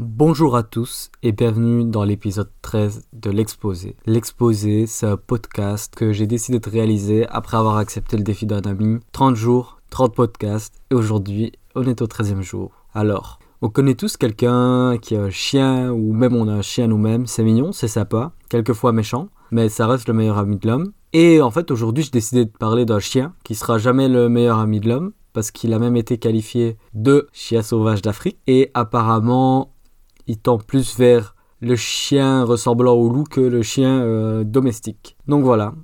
Bonjour à tous et bienvenue dans l'épisode 13 de l'Exposé. L'Exposé, c'est un podcast que j'ai décidé de réaliser après avoir accepté le défi d'un ami. 30 jours, 30 podcasts et aujourd'hui, on est au 13e jour. Alors, on connaît tous quelqu'un qui a un chien ou même on a un chien nous-mêmes, c'est mignon, c'est sympa, quelquefois méchant, mais ça reste le meilleur ami de l'homme. Et en fait, aujourd'hui, j'ai décidé de parler d'un chien qui sera jamais le meilleur ami de l'homme parce qu'il a même été qualifié de chien sauvage d'Afrique et apparemment il tend plus vers le chien ressemblant au loup que le chien euh, domestique. Donc voilà,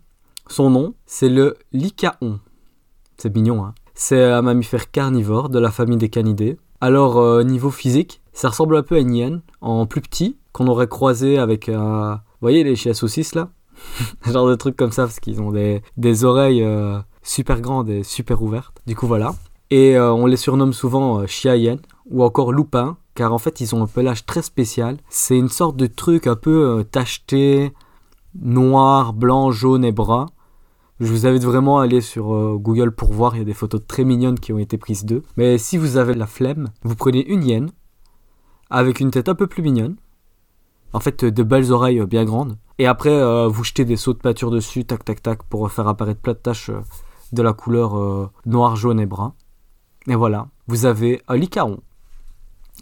son nom, c'est le lycaon. C'est mignon, hein C'est un mammifère carnivore de la famille des canidés. Alors, euh, niveau physique, ça ressemble un peu à une hyène, en plus petit, qu'on aurait croisé avec un... Vous voyez les chiens saucisses, là? Genre de trucs comme ça, parce qu'ils ont des, des oreilles euh, super grandes et super ouvertes. Du coup, voilà. Et on les surnomme souvent chien hyène ou encore loupin, car en fait ils ont un pelage très spécial. C'est une sorte de truc un peu euh, tacheté, noir, blanc, jaune et brun. Je vous invite vraiment à aller sur euh, Google pour voir, il y a des photos très mignonnes qui ont été prises d'eux. Mais si vous avez la flemme, vous prenez une hyène avec une tête un peu plus mignonne, en fait de belles oreilles euh, bien grandes, et après vous jetez des sauts de pâture dessus, tac tac tac, pour faire apparaître plein de taches de la couleur noir, jaune et brun. Et voilà, vous avez un licaron.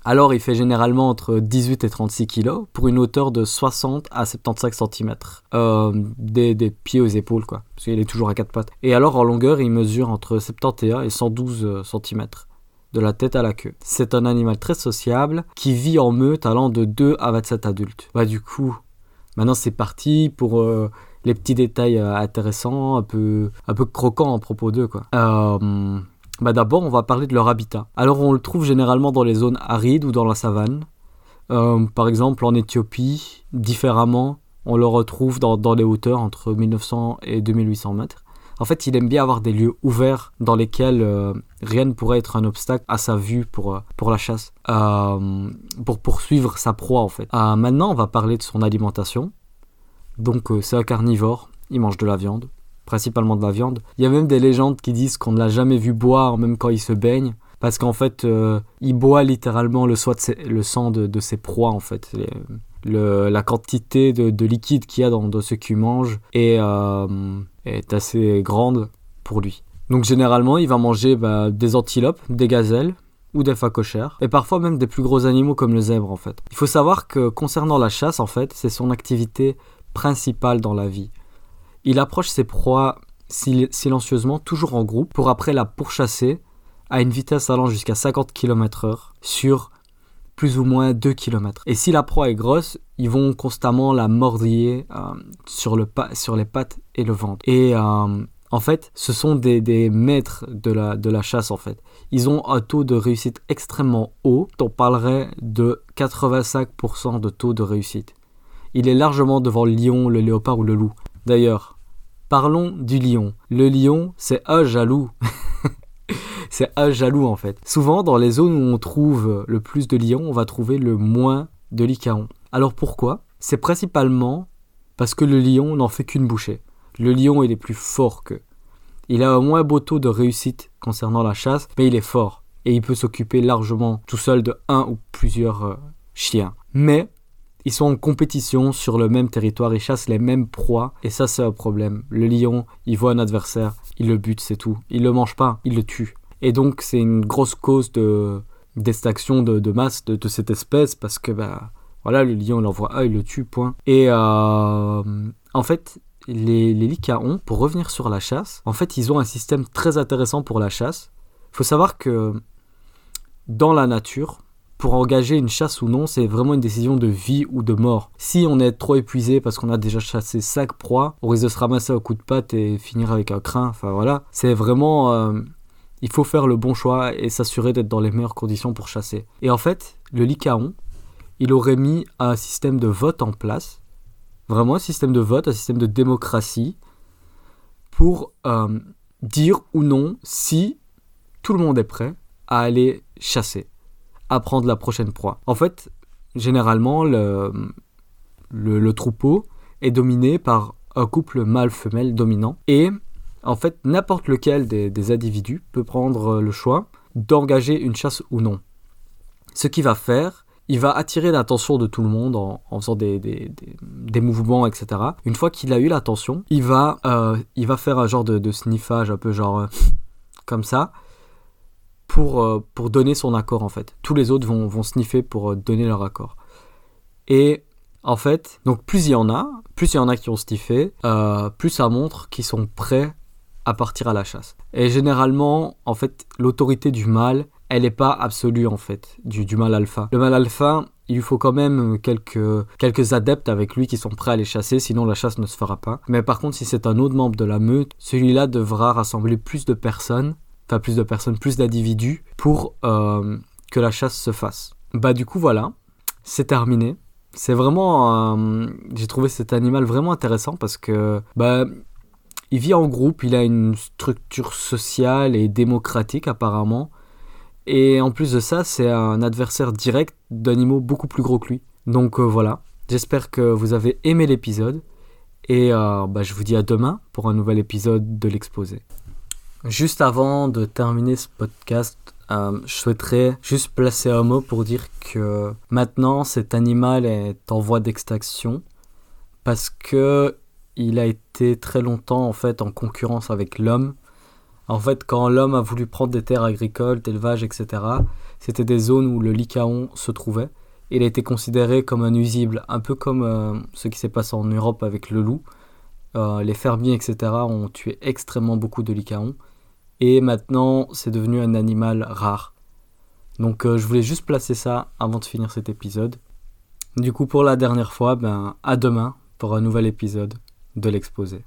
Alors il fait généralement entre 18 et 36 kg pour une hauteur de 60 à 75 cm. Euh, des, pieds aux épaules quoi, parce qu'il est toujours à quatre pattes. Et alors en longueur il mesure entre 71 et 112 euh, cm de la tête à la queue. C'est un animal très sociable qui vit en meute allant de 2 à 27 adultes. Bah du coup, maintenant c'est parti pour euh, les petits détails intéressants, un peu, un peu croquants à propos d'eux quoi. Bah D'abord, on va parler de leur habitat. Alors, on le trouve généralement dans les zones arides ou dans la savane. Euh, par exemple, en Éthiopie, différemment, on le retrouve dans, dans les hauteurs entre 1900 et 2800 mètres. En fait, il aime bien avoir des lieux ouverts dans lesquels euh, rien ne pourrait être un obstacle à sa vue pour, euh, pour la chasse, pour poursuivre sa proie en fait. maintenant, on va parler de son alimentation. Donc, c'est un carnivore, il mange de la viande, principalement de la viande. Il y a même des légendes qui disent qu'on ne l'a jamais vu boire, même quand il se baigne, parce qu'en fait, euh, il boit littéralement le, sang de, ses proies, en fait. la quantité de, liquide qu'il y a dans, ce qu'il mange est, euh, est, assez grande pour lui. Donc généralement, il va manger bah, des antilopes, des gazelles, ou des phacochères, et parfois même des plus gros animaux comme le zèbre en fait. Il faut savoir que concernant la chasse en fait, c'est son activité principale dans la vie. Il approche ses proies silencieusement, toujours en groupe, pour après la pourchasser à une vitesse allant jusqu'à 50 km/h sur plus ou moins 2 km. Et si la proie est grosse, ils vont constamment la mordiller euh, sur, le sur les pattes et le ventre. Et euh, en fait, ce sont des, maîtres de la, de la chasse en fait. Ils ont un taux de réussite extrêmement haut. On parlerait de 85% de taux de réussite. Il est largement devant le lion, le léopard ou le loup. D'ailleurs, parlons du lion. Le lion, c'est un jaloux. c'est un jaloux en fait. Souvent, dans les zones où on trouve le plus de lions, on va trouver le moins de lycaons. Alors pourquoi? C'est principalement parce que le lion n'en fait qu'une bouchée. Le lion, il est plus fort que. Il a un moins beau taux de réussite concernant la chasse, mais il est fort. Et il peut s'occuper largement tout seul de un ou plusieurs euh, chiens. Mais ils sont en compétition sur le même territoire, ils chassent les mêmes proies, et ça c'est un problème. Le lion, il voit un adversaire, il le bute, c'est tout. Il le mange pas, il le tue. Et donc c'est une grosse cause de d'extinction de, masse de, cette espèce parce que bah voilà le lion il en voit un, il le tue, point. Et euh, en fait les, les lycaons, pour revenir sur la chasse, en fait ils ont un système très intéressant pour la chasse. Il faut savoir que dans la nature, pour engager une chasse ou non, c'est vraiment une décision de vie ou de mort. Si on est trop épuisé parce qu'on a déjà chassé 5 proies, on risque de se ramasser au coup de patte et finir avec un crin. Enfin voilà, c'est vraiment... Euh, il faut faire le bon choix et s'assurer d'être dans les meilleures conditions pour chasser. Et en fait, le Lycaon, il aurait mis un système de vote en place, vraiment un système de vote, un système de démocratie, pour euh, dire ou non si tout le monde est prêt à aller chasser à prendre la prochaine proie. En fait, généralement, le, troupeau est dominé par un couple mâle-femelle dominant. Et en fait, n'importe lequel des, individus peut prendre le choix d'engager une chasse ou non. Ce qui va faire, il va attirer l'attention de tout le monde en, faisant des, des, mouvements, etc. Une fois qu'il a eu l'attention, il va, euh, il va faire un genre de, sniffage, un peu genre comme ça, pour, pour donner son accord en fait. Tous les autres vont, vont sniffer pour donner leur accord. Et en fait, donc plus il y en a, plus il y en a qui ont sniffé, plus ça montre qu'ils sont prêts à partir à la chasse. Et généralement, en fait, l'autorité du mâle, elle n'est pas absolue en fait, du, du alpha. Le mâle alpha, il faut quand même quelques, quelques adeptes avec lui qui sont prêts à les chasser, sinon la chasse ne se fera pas. Mais par contre, si c'est un autre membre de la meute, celui-là devra rassembler plus de personnes, plus de personnes, plus d'individus, pour euh, que la chasse se fasse. Bah du coup voilà, c'est terminé. C'est vraiment, euh, j'ai trouvé cet animal vraiment intéressant parce que bah il vit en groupe, il a une structure sociale et démocratique apparemment. Et en plus de ça, c'est un adversaire direct d'animaux beaucoup plus gros que lui. Donc euh, voilà, j'espère que vous avez aimé l'épisode. Et bah, je vous dis à demain pour un nouvel épisode de l'exposé. Juste avant de terminer ce podcast, euh, je souhaiterais juste placer un mot pour dire que maintenant cet animal est en voie d'extinction parce que il a été très longtemps en fait en concurrence avec l'homme. En fait, quand l'homme a voulu prendre des terres agricoles, d'élevage, etc., c'était des zones où le lycaon se trouvait. Il a été considéré comme un nuisible, un peu comme euh, ce qui s'est passé en Europe avec le loup. Euh, les fermiers, etc., ont tué extrêmement beaucoup de lycaons. Et maintenant, c'est devenu un animal rare. Donc, euh, je voulais juste placer ça avant de finir cet épisode. Du coup, pour la dernière fois, ben, à demain pour un nouvel épisode de l'exposé.